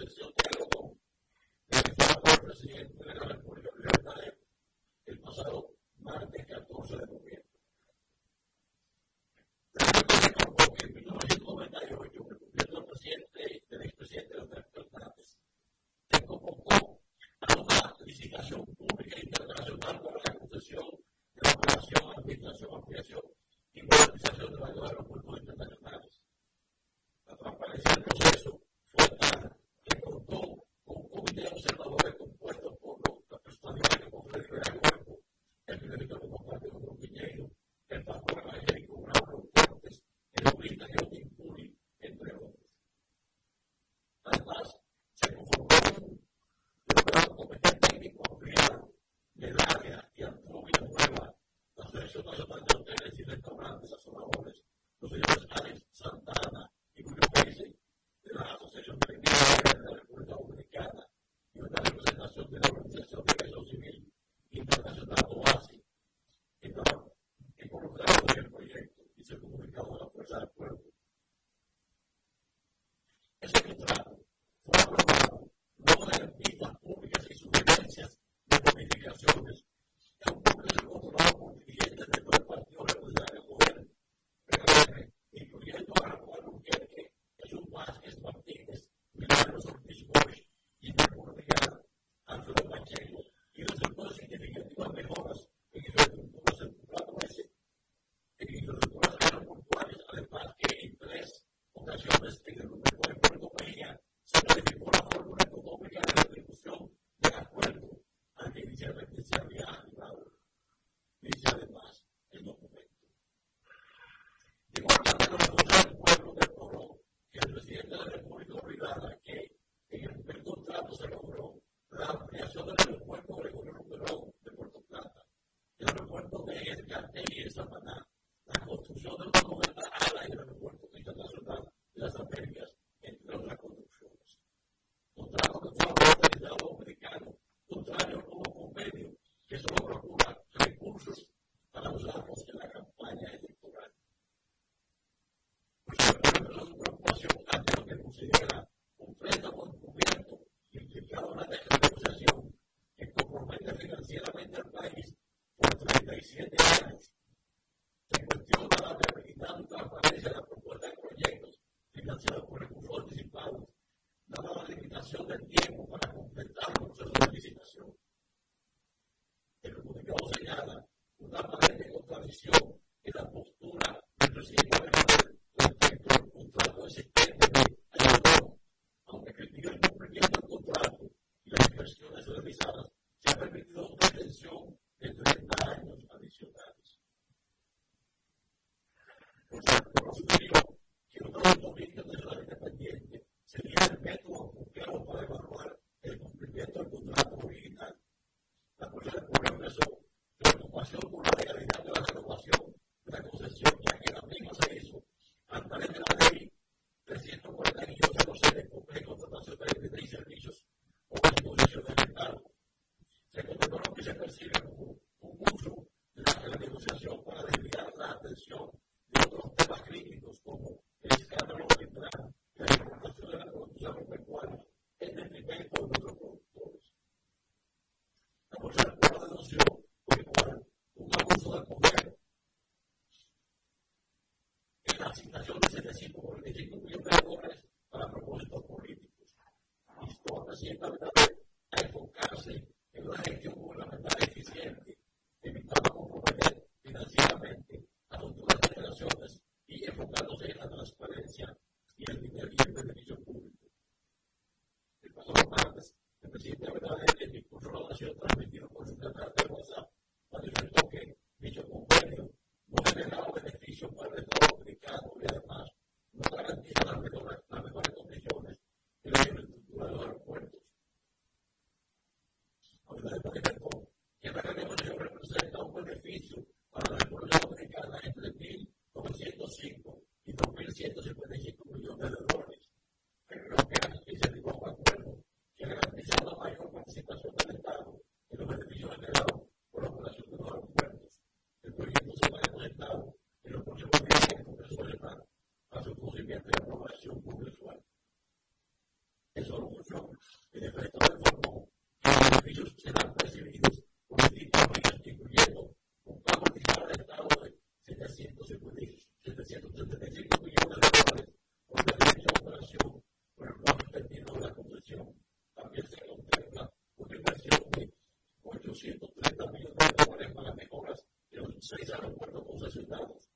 incluyendo líderes camaradas, esas son labores, los señores Ares. também Let's. feed you para las mejoras, pero se realizaron acuerdos concesionados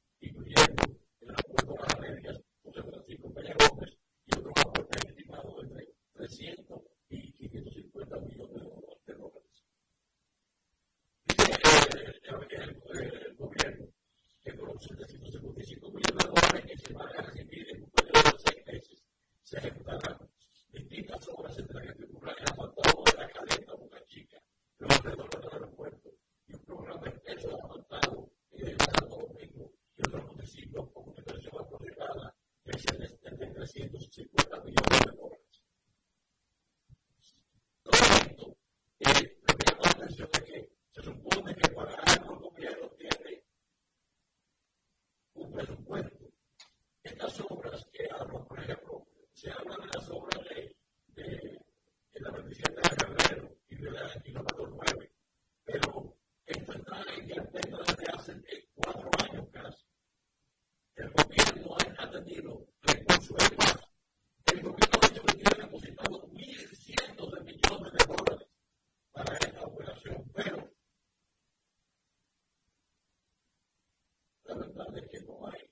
seven done, they.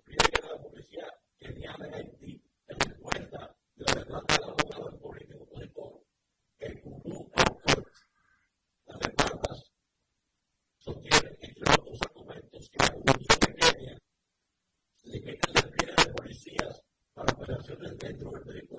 Lord, they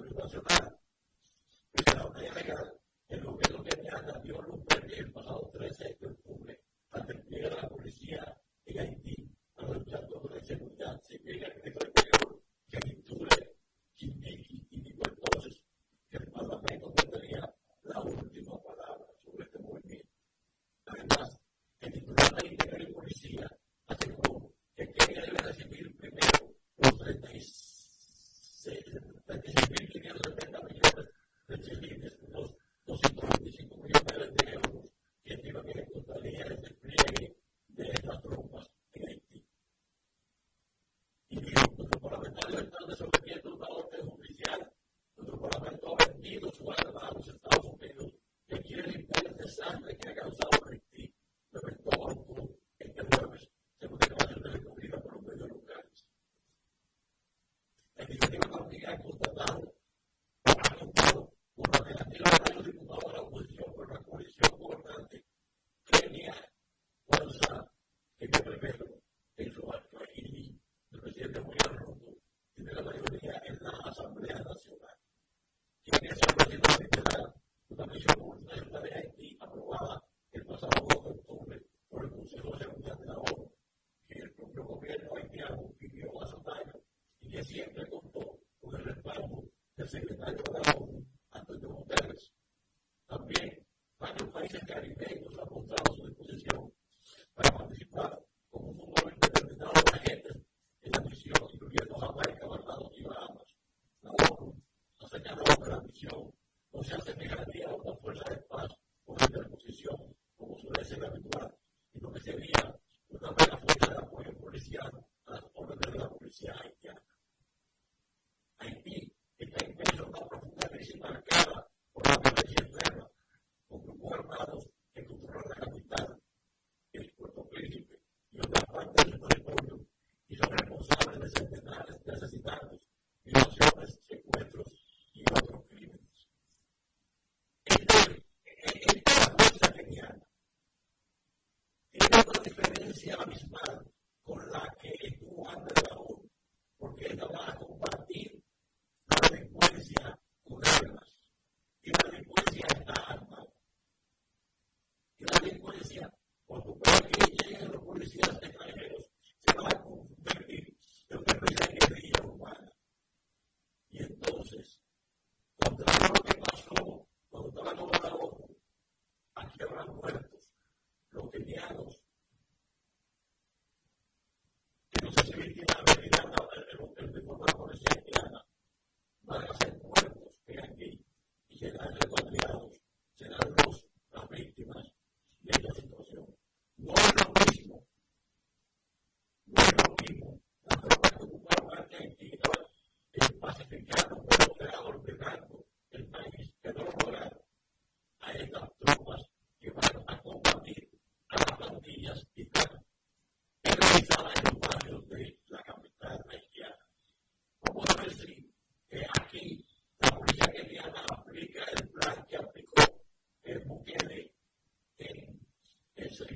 secretario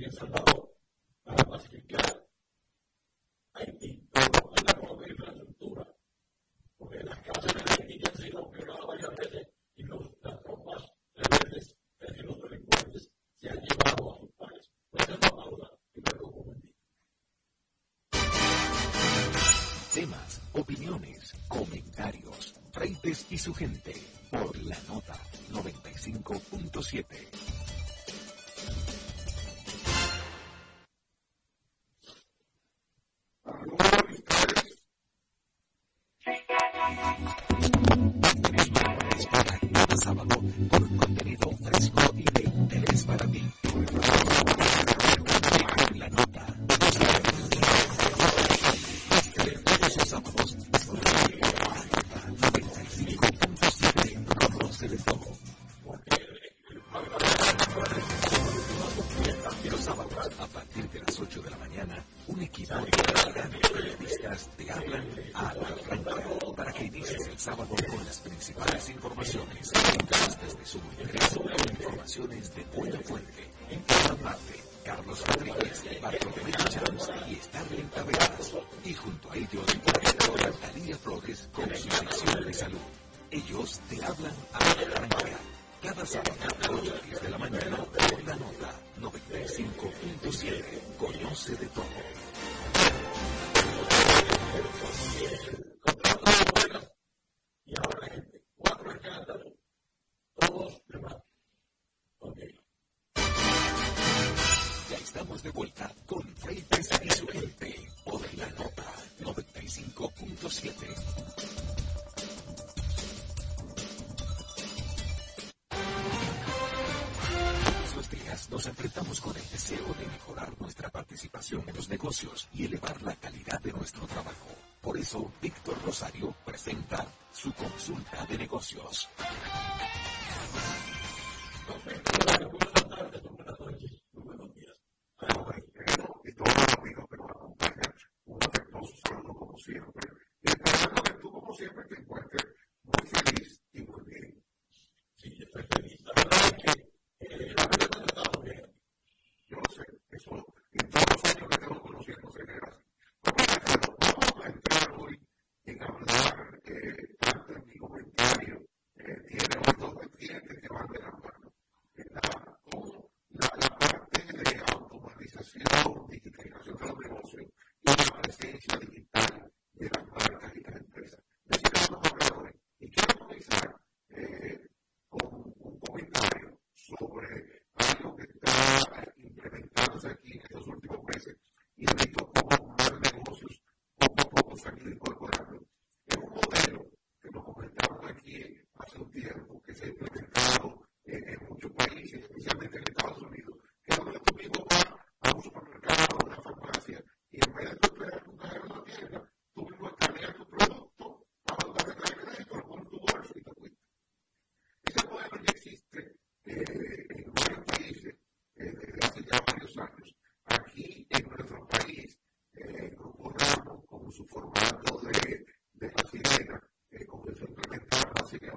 El Salvador para pacificar Haití, pero no la colonia de la estructura, porque las cárceles de Haití ya han sido operadas varias veces y los, las tropas rebeldes, es decir, los delincuentes, se han llevado a sus países. Pues es la pausa y me lo. Temas, opiniones, comentarios, reyes y su gente, por la nota 95.7. Campbell. en los negocios y elevar la calidad de nuestro trabajo. Por eso, Víctor Rosario presenta su consulta de negocios. su formato de, de facilidad, eh, como se implementar, así que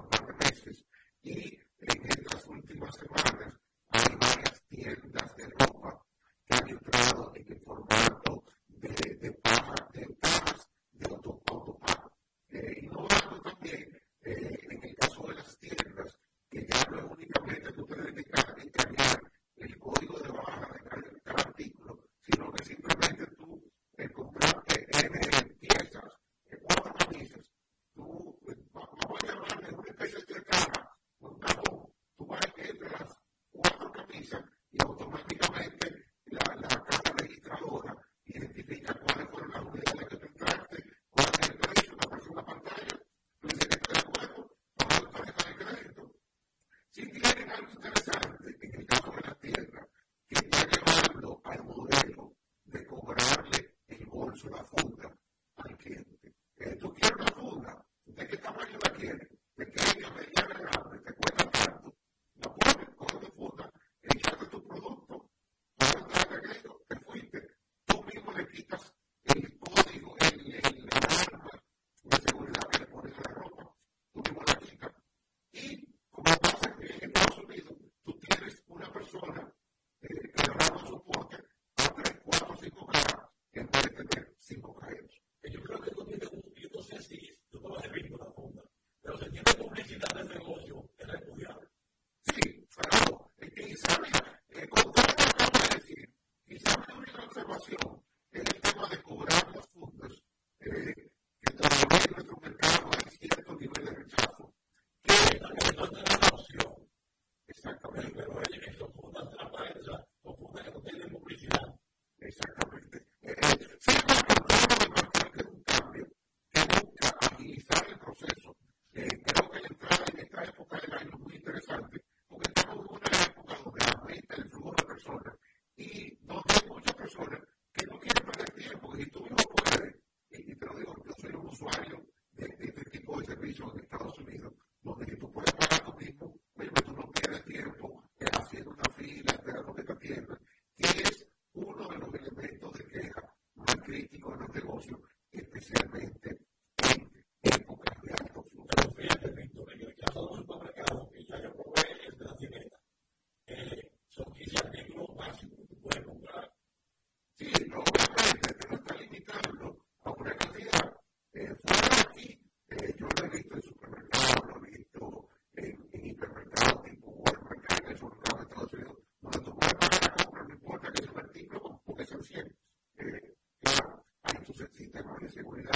seguridad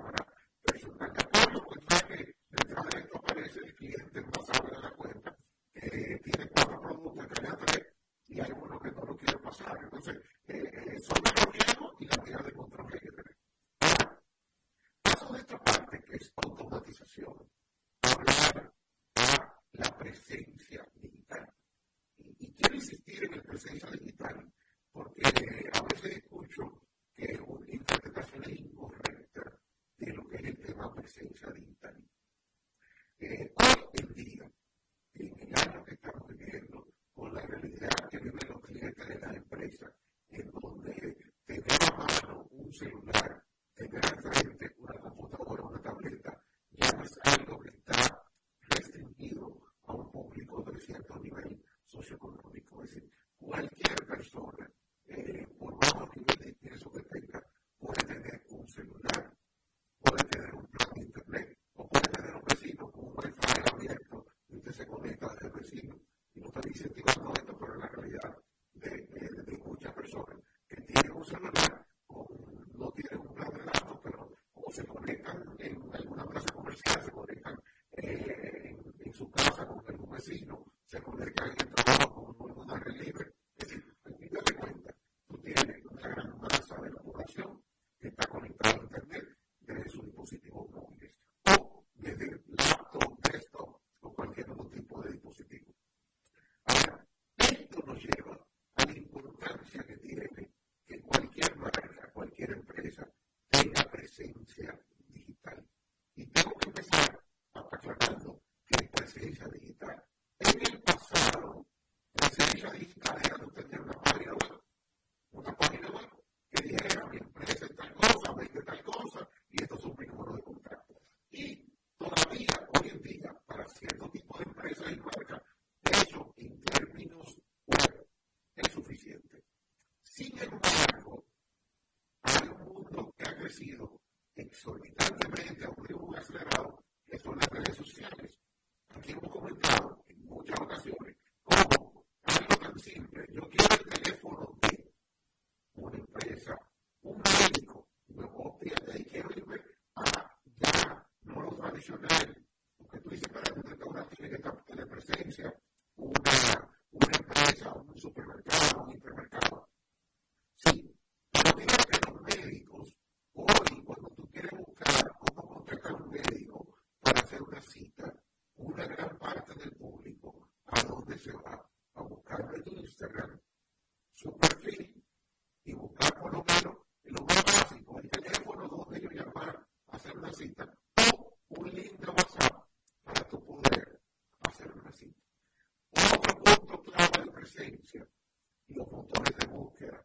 ahora resulta que todo lo que detrás de esto aparece el cliente no sabe de la cuenta eh, tiene cuatro productos que le tres y hay uno que no lo quiere pasar entonces eh, eh, sobre los riesgos y la medida de control que hay que tener ahora paso de esta parte que es automatización hablar a la presencia digital y, y quiero insistir en la presencia digital se usa de Instagram. Hoy en día, en el año que estamos viviendo, con la realidad que viven los clientes de las empresas, presencia digital. Y tengo que empezar aclarando que es presencia digital. En el pasado, la presencia digital era usted tener una página web, una página web que dijera mi empresa es tal cosa, vende tal cosa, y estos son mis números de contacto. Y todavía, hoy en día, para cierto tipo de empresas y marcas, eso en términos web es suficiente. Sin embargo, hay un mundo que ha crecido exorbitantemente a un ritmo acelerado, que son las redes sociales. Aquí hemos comentado en muchas ocasiones cómo algo tan simple, yo quiero el teléfono de una empresa, un médico, me copia de ahí quiero irme a ah, ya, no lo tradicional, porque tú dices, para un restaurante tiene que estar telepresencia, y los motores de búsqueda.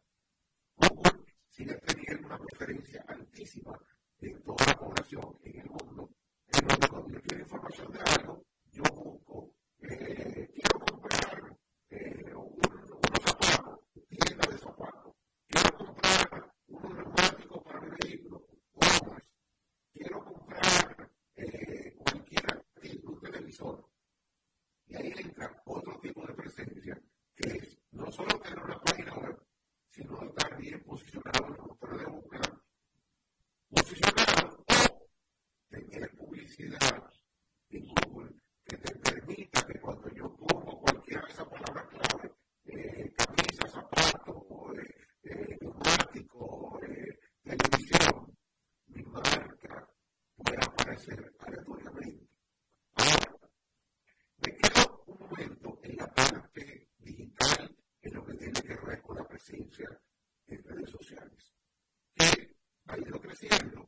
Google sigue teniendo una preferencia altísima en toda la población en el mundo, en donde cuando yo quiero información de algo, yo busco, eh, quiero comprar eh, un, unos zapatos, tienda de zapatos, quiero comprar un neumáticos para mi vehículo, commerce, quiero comprar eh, cualquier artículo, un televisor. Y ahí entra otro tipo de presencia hacer aleatoriamente. Ahora, me quedo un momento en la parte digital, en lo que tiene que ver con la presencia en redes sociales, que ha ido creciendo.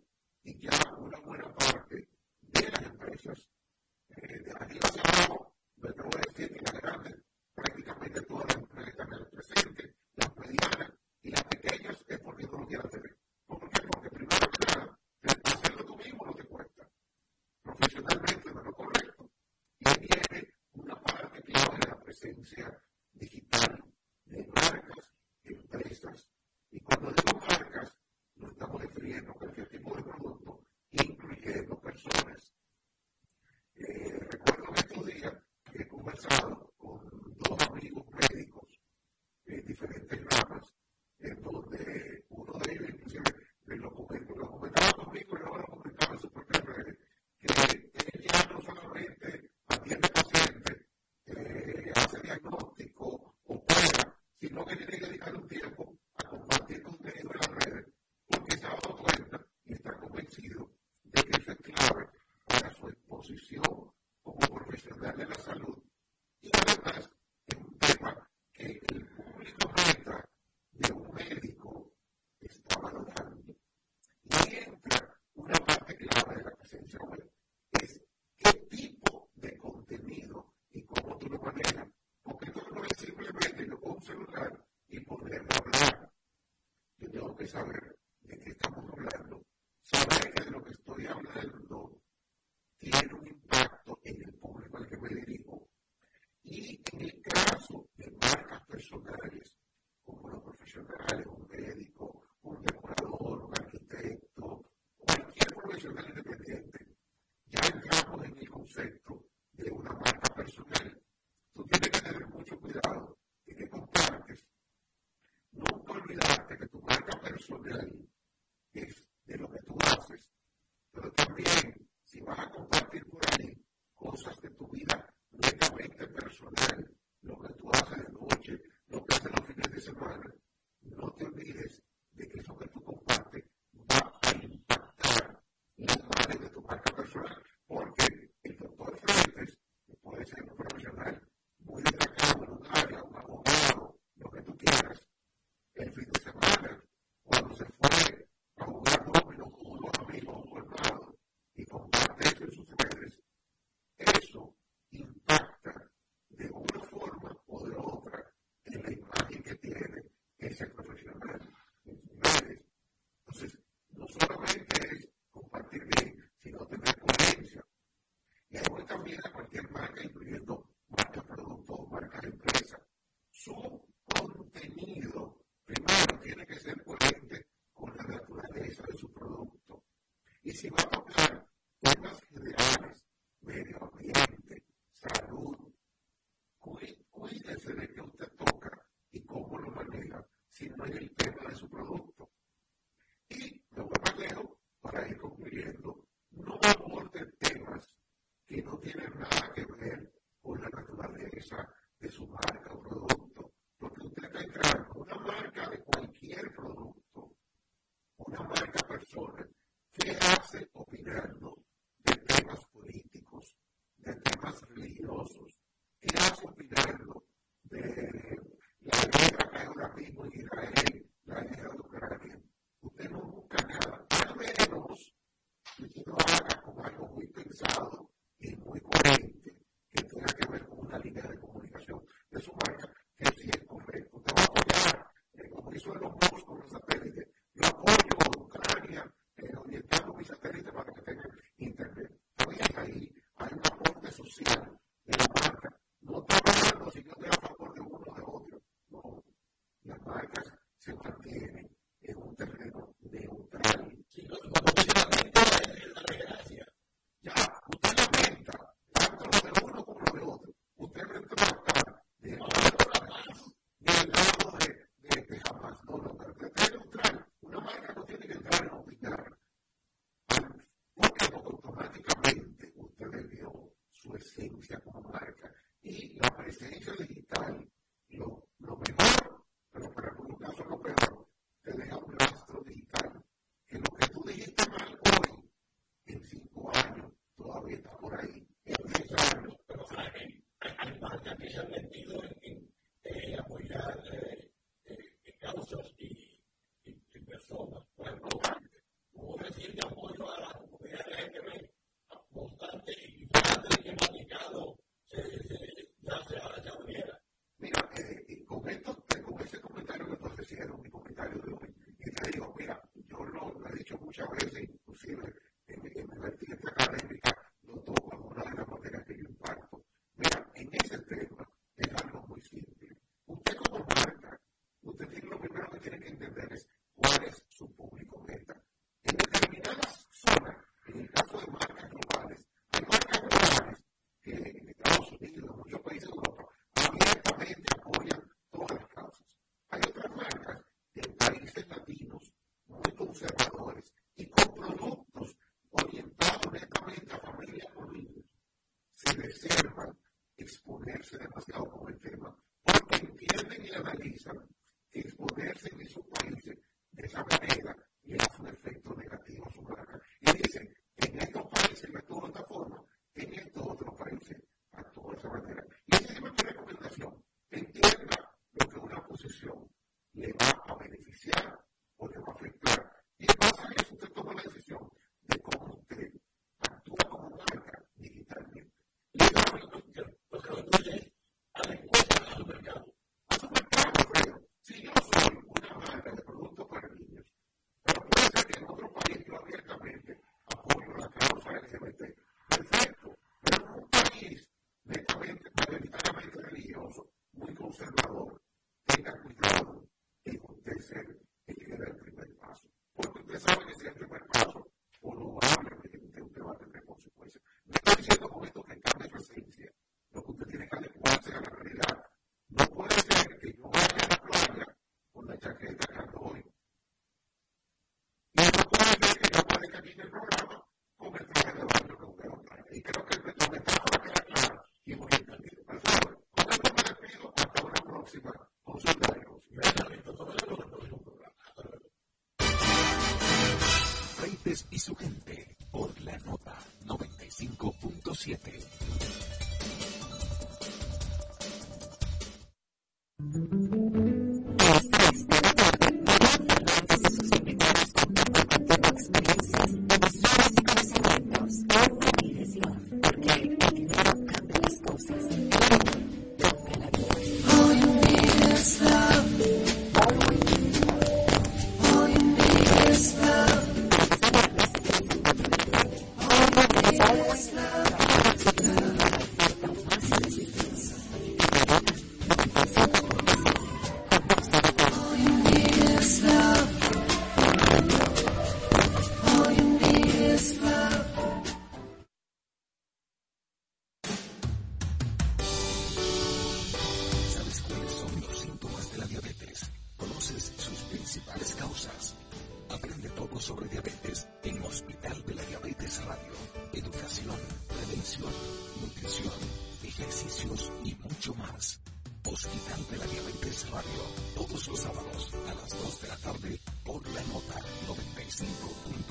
que tiene que dedicar un tiempo. profesionales, como los profesionales, un médico, un decorador, un arquitecto, cualquier profesional independiente, ya entramos en el concepto de una marca personal. Tú tienes que tener mucho cuidado y que compartes. Nunca olvidarte que tu marca personal cualquier marca, incluyendo marcas productos, marcas empresas, su contenido primero tiene que ser coherente con la naturaleza de su producto. Y si va a tocar temas generales, medio ambiente, salud, cuídense de que usted toca y cómo lo maneja, si no es el tema de su producto. mismo en Israel la guerra de Ucrania. Usted no busca nada, a menos que usted lo haga con algo muy pensado y muy coherente que tenga que ver con una línea de comunicación de su marca, que sí es correcto. Te va a apoyar, eh, como hizo el hombre. exponerse demasiado con el tema, porque entienden y analizan siete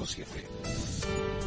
7.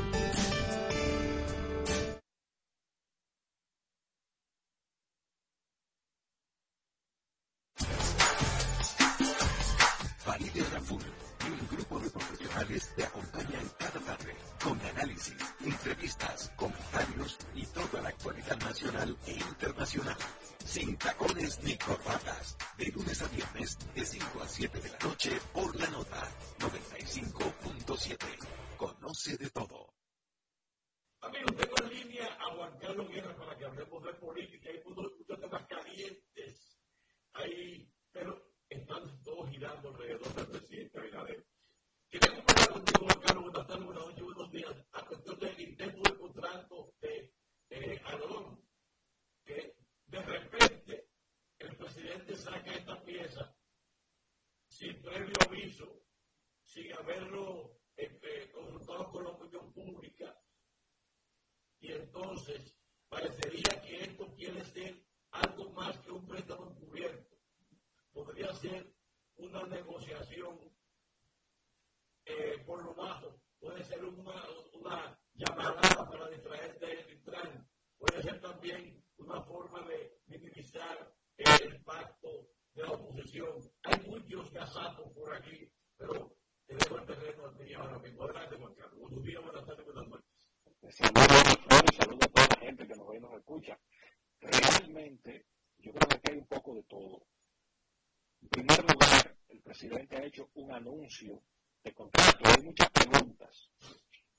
De contrato. Hay muchas preguntas.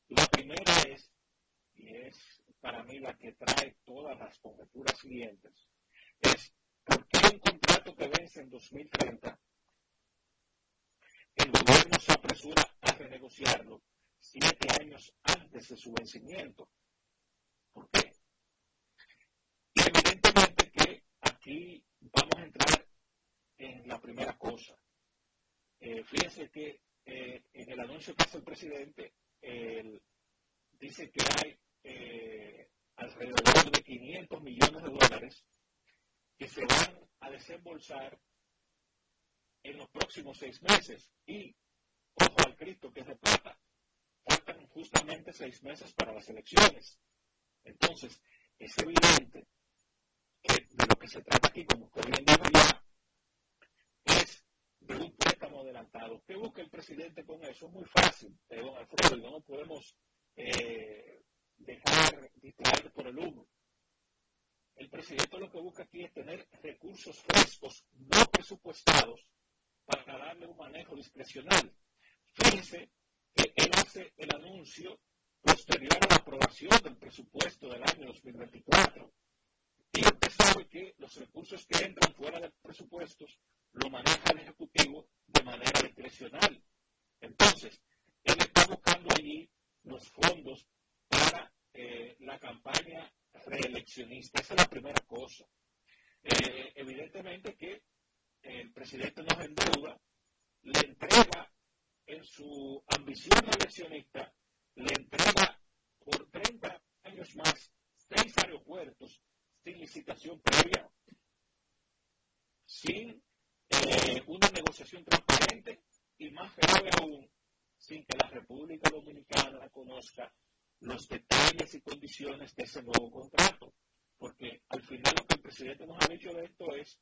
La primera es, y es para mí la que trae todas las conjeturas siguientes, es ¿por qué un contrato que vence en 2030, el gobierno se apresura a renegociarlo siete años antes de su vencimiento? ¿Por qué? Y evidentemente que aquí vamos a entrar en la primera cosa. Eh, fíjense que eh, en el anuncio que hace el presidente, dice que hay eh, alrededor de 500 millones de dólares que se van a desembolsar en los próximos seis meses. Y, ojo al Cristo, que es de plata, faltan justamente seis meses para las elecciones. Entonces, es evidente que de lo que se trata aquí, como bien dijo ya, es de un préstamo adelantado. ¿Qué busca el presidente con eso? Es muy fácil, eh, don Alfredo, no podemos eh, dejar distraer por el humo. El presidente lo que busca aquí es tener recursos frescos, no presupuestados, para darle un manejo discrecional. Fíjense que él hace el anuncio posterior a la aprobación del presupuesto del año 2024. Y usted sabe que los recursos que entran fuera de presupuestos lo maneja el Ejecutivo de manera discrecional. Entonces, él está buscando allí los fondos para eh, la campaña reeleccionista. Esa es la primera cosa. Eh, evidentemente que el presidente nos endeuda, le entrega en su ambición reeleccionista, le entrega por 30 años más seis aeropuertos sin licitación previa, sin eh, una negociación transparente y más grave aún, sin que la República Dominicana conozca los detalles y condiciones de ese nuevo contrato. Porque al final lo que el presidente nos ha dicho de esto es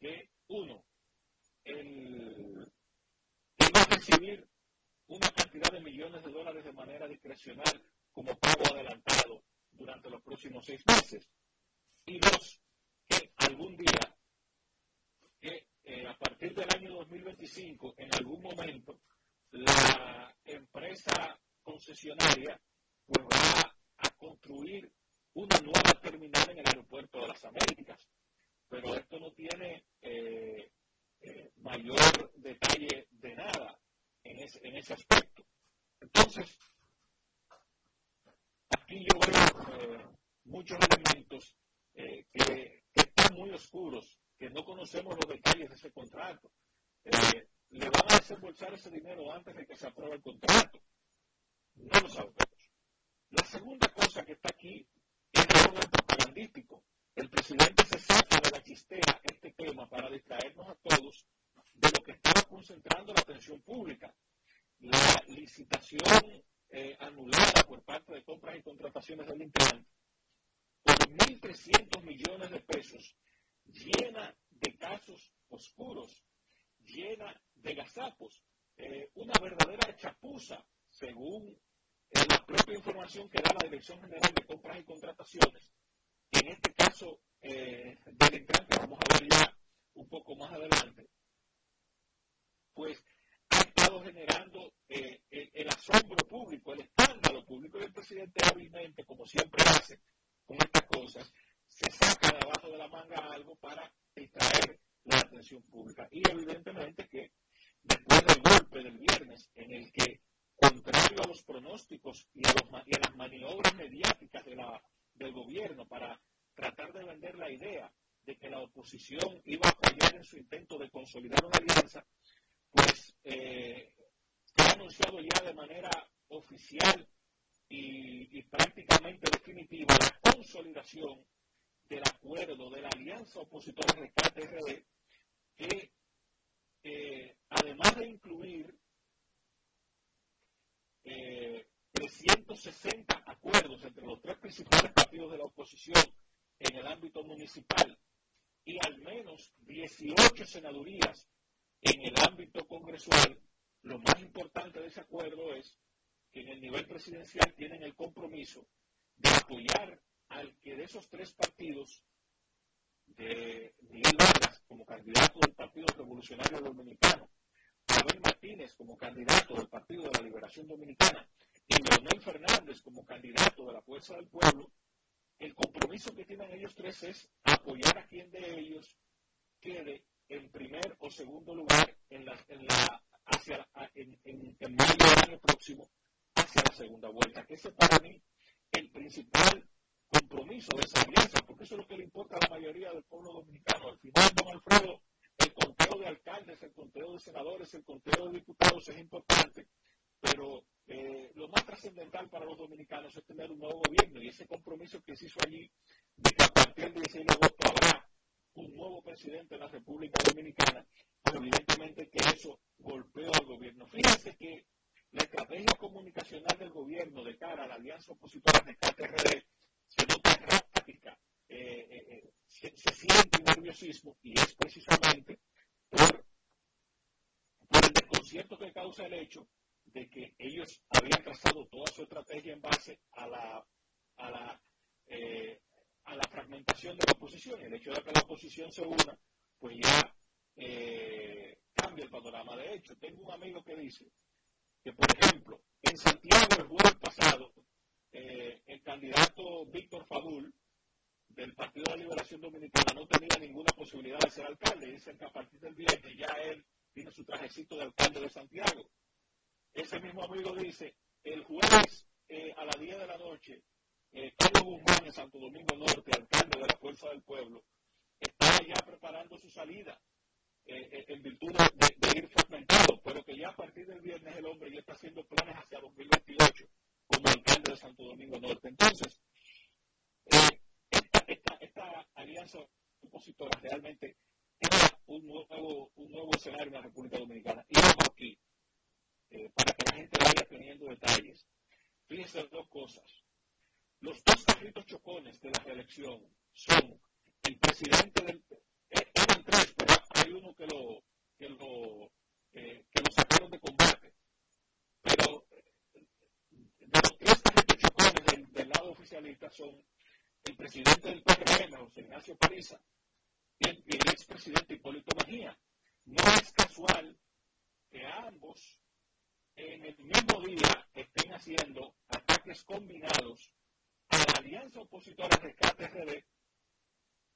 que, uno, él, va a recibir una cantidad de millones de dólares de manera discrecional como pago adelantado durante los próximos seis meses. Y dos, que algún día, del año 2025, en algún momento, la empresa concesionaria pues va a construir una nueva terminal en el aeropuerto de las Américas. Pero esto no tiene eh, eh, mayor detalle de nada en ese, en ese aspecto. Entonces, aquí yo veo muchos elementos que, que, están muy oscuros, que no conocemos los detalles de ese contrato. le van a desembolsar ese dinero antes de que se apruebe el contrato. No lo sabemos. La segunda cosa que está aquí es el orden propagandístico. El presidente se saca de la chistera este tema para distraernos a todos de lo que estaba concentrando la atención pública. La licitación eh, anulada por parte de compras y contrataciones del Intran por 1.300 millones de pesos llena de casos oscuros, llena de gazapos, eh, una verdadera chapuza, según la propia información que da la Dirección General de Compras y Contrataciones, en este caso eh, del Intran, que vamos a ver ya un poco más adelante, pues ha estado generando eh, el, asombro público, el escándalo público, y el presidente hábilmente, como siempre hace con estas cosas, se saca de abajo de la manga algo para distraer la atención pública. Y evidentemente que después del golpe del viernes, en el que contrario a los pronósticos y a, las maniobras mediáticas del gobierno para tratar de vender la idea de que la oposición iba a fallar en su intento de consolidar una alianza, pues eh, se ha anunciado ya de manera oficial y, prácticamente definitiva la consolidación del acuerdo de la alianza opositora Rescate RD, que eh, además de incluir 360 eh, acuerdos entre los tres principales partidos de la oposición en el ámbito municipal y al menos 18 senadurías en el ámbito congresual, lo más importante de ese acuerdo es que en el nivel presidencial tienen el compromiso de apoyar al que de esos tres partidos, de Miguel Vargas como candidato del Partido Revolucionario Dominicano, Abel Martínez como candidato del Partido de la Liberación Dominicana y Leonel Fernández como candidato de la Fuerza del Pueblo, el compromiso que tienen ellos tres es apoyar a quien de ellos quede en primer o segundo lugar en la, en la, hacia, en, en, mayo del año próximo hacia la segunda vuelta, que ese para el principal compromiso de esa alianza, porque eso es lo que le importa a la mayoría del pueblo dominicano. Al final, don Alfredo, el conteo de alcaldes, el conteo de senadores, el conteo de diputados es importante, pero eh, lo más trascendental para los dominicanos es tener un nuevo gobierno y ese compromiso que se hizo allí de que a partir del 16 de agosto habrá un nuevo presidente de la República Dominicana, pero evidentemente que eso golpeó al gobierno. Fíjense que la estrategia comunicacional del gobierno de cara a la alianza opositora de KTRD se nota errática, eh, eh, se, siente nerviosismo y es precisamente por, por el desconcierto que causa el hecho de que ellos habían trazado toda su estrategia en base a la, a la, a la fragmentación de la oposición. El hecho de que la oposición se una, pues ya eh, cambia el panorama. De hecho, tengo un amigo que dice que, por ejemplo, en Santiago el jueves pasado, eh, el candidato Víctor Fadul del Partido de la Liberación Dominicana no tenía ninguna posibilidad de ser alcalde. Dicen que a partir del viernes ya él tiene su trajecito de alcalde de Santiago. Ese mismo amigo dice, el jueves eh, a las 10 de la noche, eh, Carlos Guzmán en Santo Domingo Norte, alcalde de la Fuerza del Pueblo, está ya preparando su salida eh, eh, en virtud de, ir fragmentado, pero que ya a partir del viernes el hombre ya está haciendo planes hacia 2028 como de Santo Domingo Norte. Entonces, esta, esta, alianza opositora realmente era un nuevo, un nuevo escenario en la República Dominicana. Y vamos aquí, para que la gente vaya teniendo detalles. Fíjense dos cosas. Los dos carritos chocones de la reelección son el presidente del... Eh, eran tres, pero hay uno que lo, que lo, eh, que lo sacaron de combate. Pero de los tres carritos chocones del, lado oficialista son el presidente del PRM, José Ignacio Pariza, y el, y el expresidente Hipólito Mejía. No es casual que ambos en el mismo día estén haciendo ataques combinados a la alianza opositora Rescate RD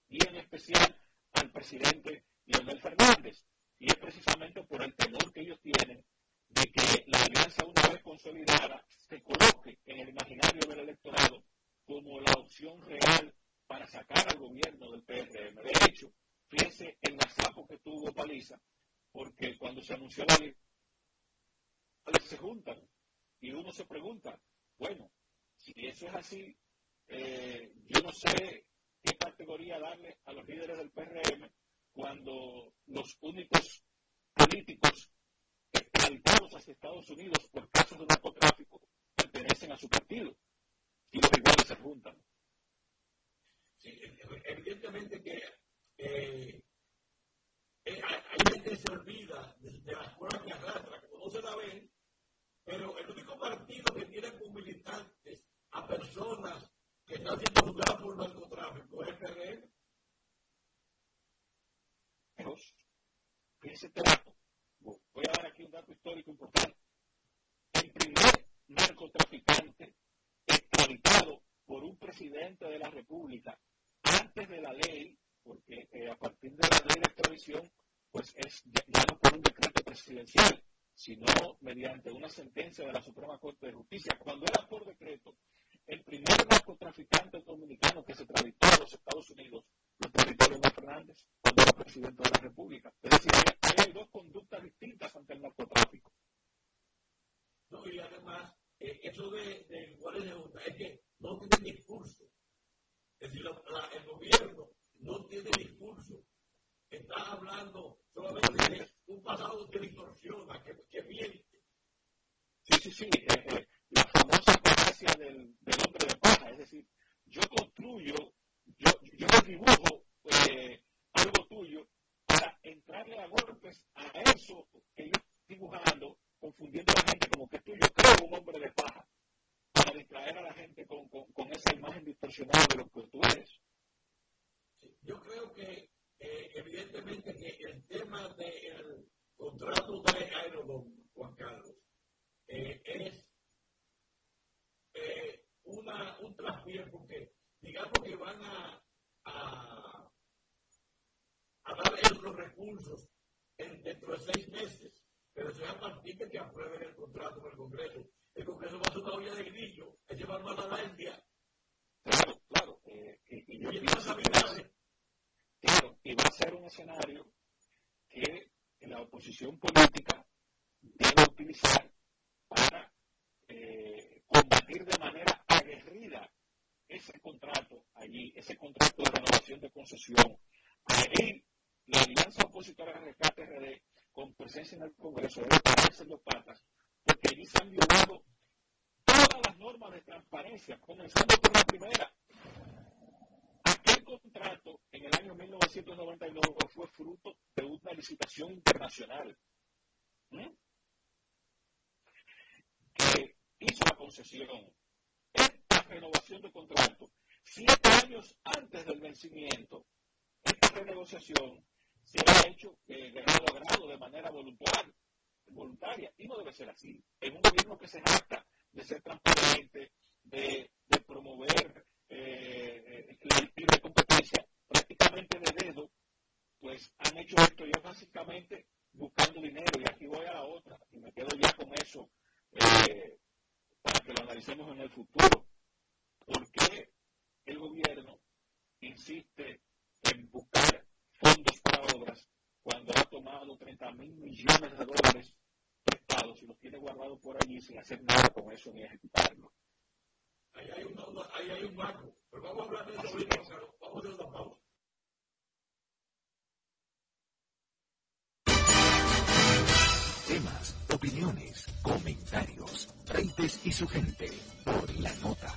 y en especial al presidente Leonel Fernández. Y es precisamente por el temor que ellos tienen de que la alianza una vez consolidada se coloque en el imaginario del electorado como la opción real para sacar al gobierno del PRM. De hecho, fíjense el masapo que tuvo Paliza, porque cuando se anunció la alianza, se juntan y uno se pregunta, bueno, si eso es así, eh, yo no sé qué categoría darle a los líderes del PRM cuando los únicos políticos extraditados hacia Estados Unidos por casos de narcotráfico pertenecen a su partido y los iguales se juntan. Evidentemente que eh, eh, hay gente se olvida de, las pruebas que arrastra, como no se la ven, pero el único partido que tiene como militantes a personas que están siendo juzgadas por narcotráfico es el PRM. Fíjense este dato. Voy a dar aquí un dato histórico importante. El primer narcotraficante extraditado por un presidente de la República antes de la ley, porque eh, a partir de la ley de extradición, pues es ya no por un decreto presidencial, sino mediante una sentencia de la Suprema Corte de Justicia. Cuando era por decreto, el primer narcotraficante dominicano que se tramitó a los Estados Unidos lo tramitó Leonel Fernández cuando era presidente de la República. Es decir, hay, dos conductas distintas ante el narcotráfico. No, y además, eh, eso de, de iguales de junta es que no tiene discurso. Es decir, el gobierno no tiene discurso. Está hablando solamente de un pasado que distorsiona, que, que miente. Sí, sí, sí. Eh, eh, la famosa falacia del, del, hombre de paja. Es decir, yo construyo, yo, yo dibujo eh, algo tuyo para entrarle a golpes a eso que yo estoy dibujando, confundiendo a la gente como que tú yo creo un hombre de paja, para distraer a la gente con, con, con esa imagen distorsionada de lo que tú eres. Yo creo que eh, evidentemente que el tema del contrato de Aerodón, Juan Carlos, eh, es eh, una, un traspié porque digamos que van a, a, a dar los recursos en, dentro de seis meses, pero sea a partir de que aprueben el contrato en el Congreso. El Congreso va a ser una olla de grillo, es llevar más a la India. Claro, claro. Eh, y, y, y, Claro, y va a ser un escenario que la oposición política debe utilizar para eh, combatir de manera aguerrida ese contrato allí, ese contrato de renovación de concesión. Ahí la alianza opositora de rescate RD, con presencia en el Congreso, debe pararse los patas, porque allí se han violado todas las normas de transparencia, comenzando por la primera, contrato en el año 1999 fue fruto de una licitación internacional que hizo la concesión. Esta renovación de contrato, siete años antes del vencimiento, esta renegociación se ha hecho de grado a grado, de manera voluntaria, voluntaria, y no debe ser así. En un gobierno que se jacta de ser transparente, de, promover eh, la libre competencia prácticamente de dedo, pues han hecho esto ya básicamente buscando dinero. Y aquí voy a la otra, y me quedo ya con eso eh, para que lo analicemos en el futuro. ¿Por qué insiste en buscar fondos para obras cuando ha tomado 30 mil millones de dólares prestados y los tiene guardados por allí sin hacer nada con eso ni ejecutarlo. Ahí hay un, ahí hay un marco. Pero vamos a hablar de eso ahorita, vamos a hacer una pausa. Temas, opiniones, comentarios, Reites y su gente por la nota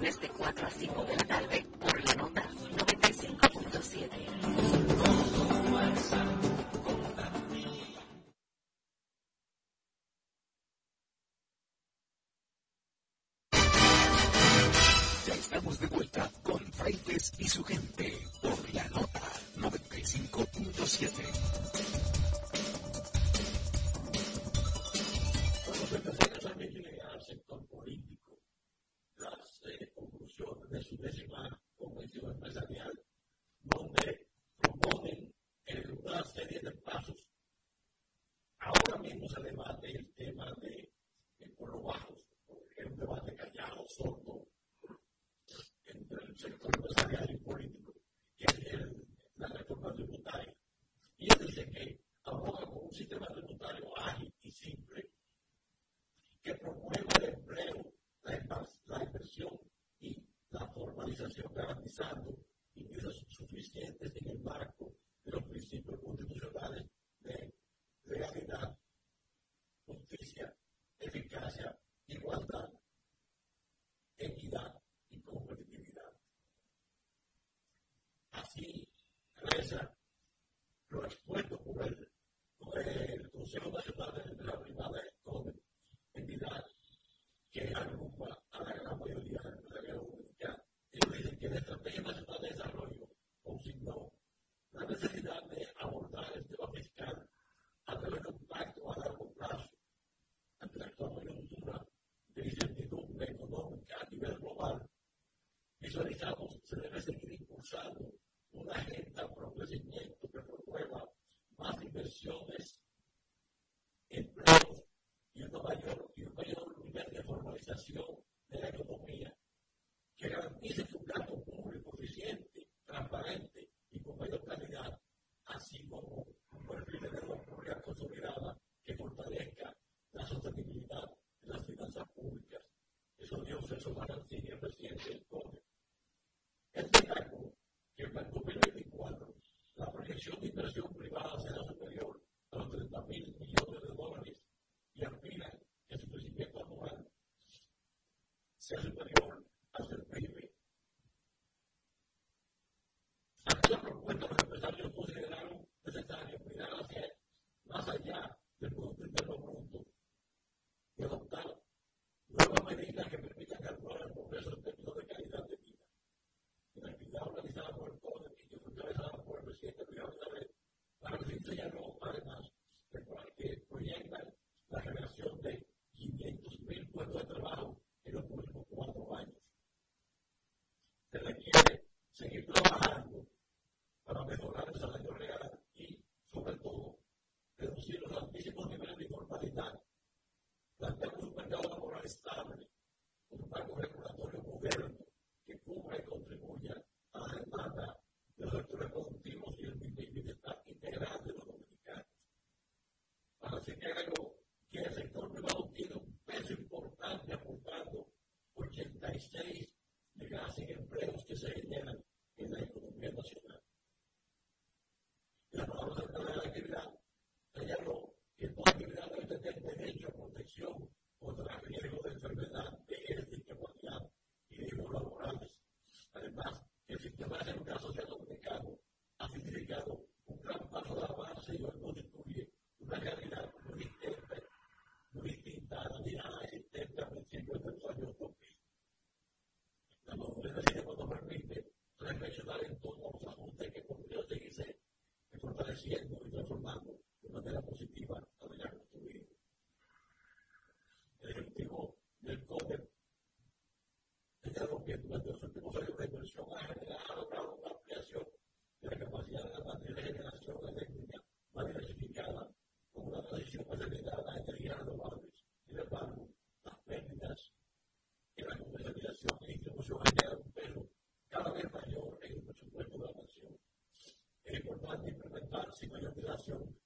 riesgo de enfermedad de ética mundial. presidente máxima en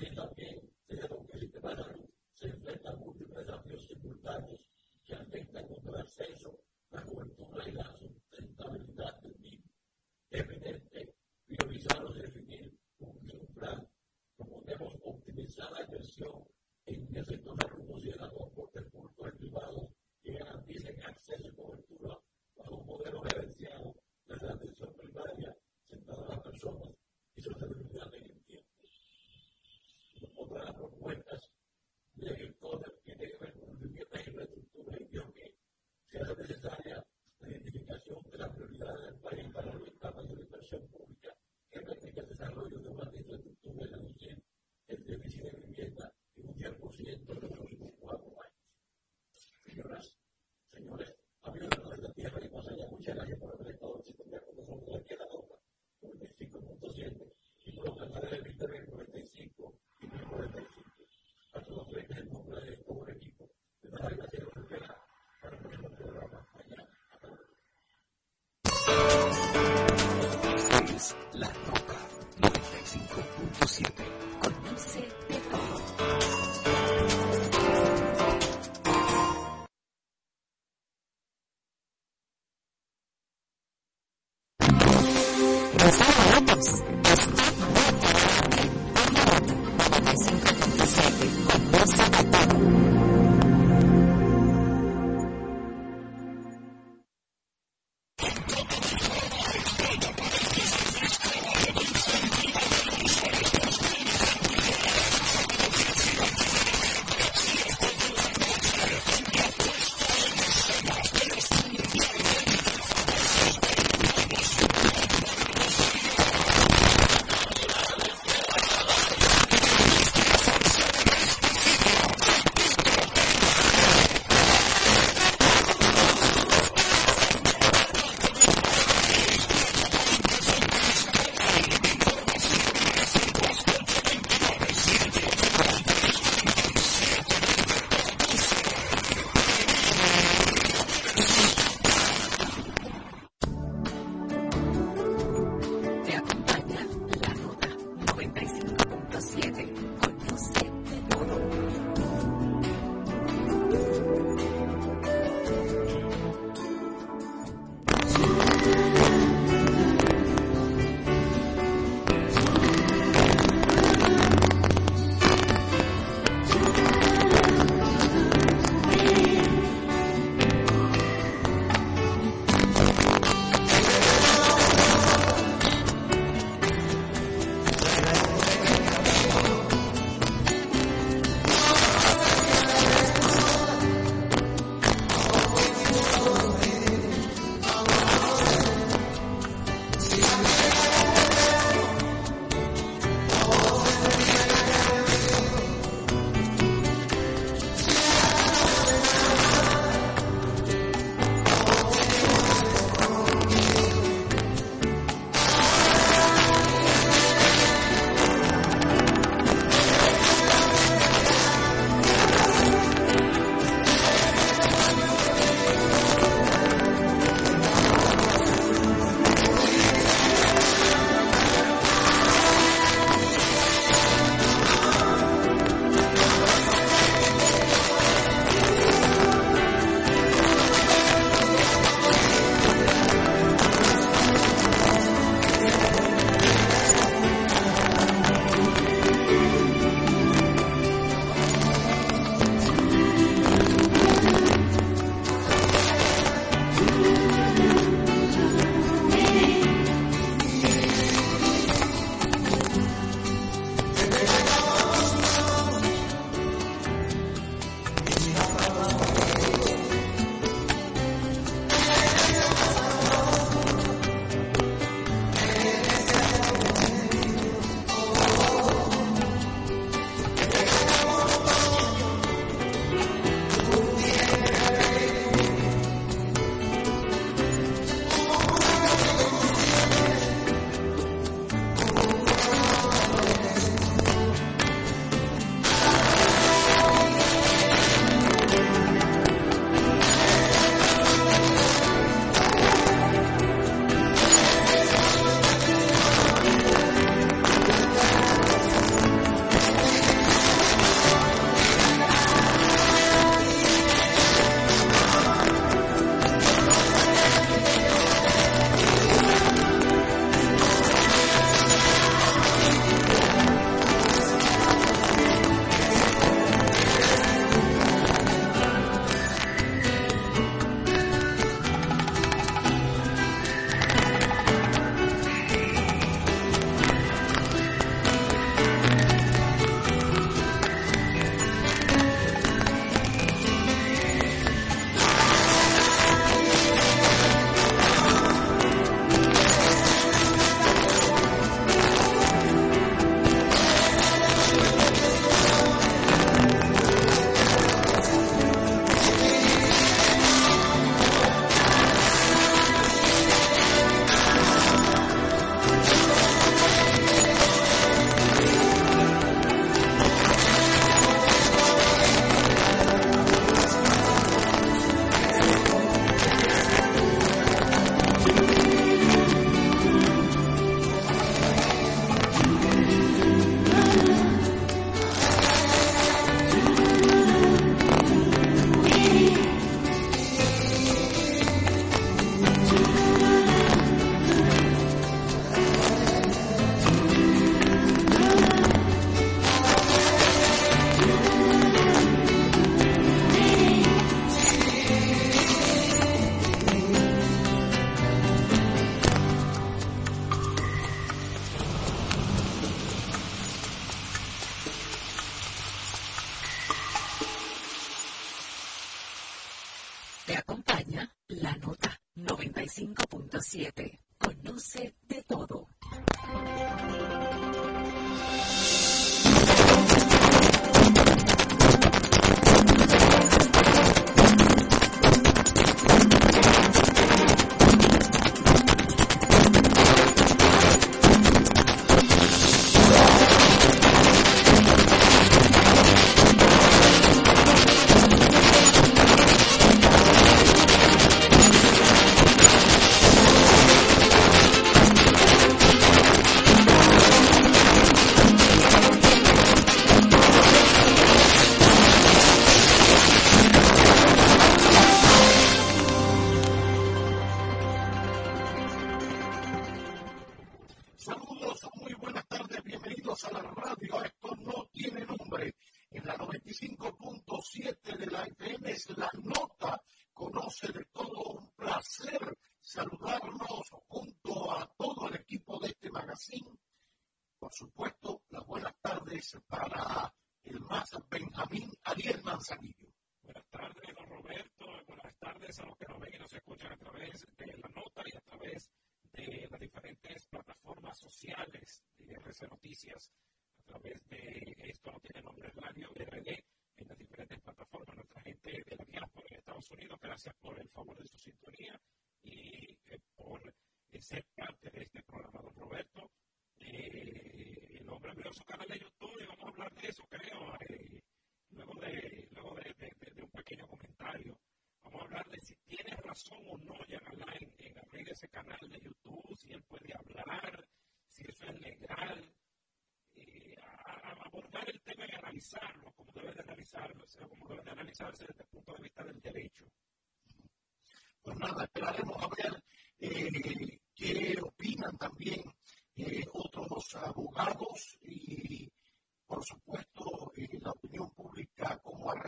Gracias.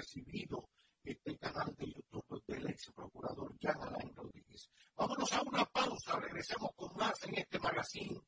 Recibido este canal de YouTube del ex procurador Jan Alain Rodríguez. Vámonos a una pausa, regresemos con más en este magazine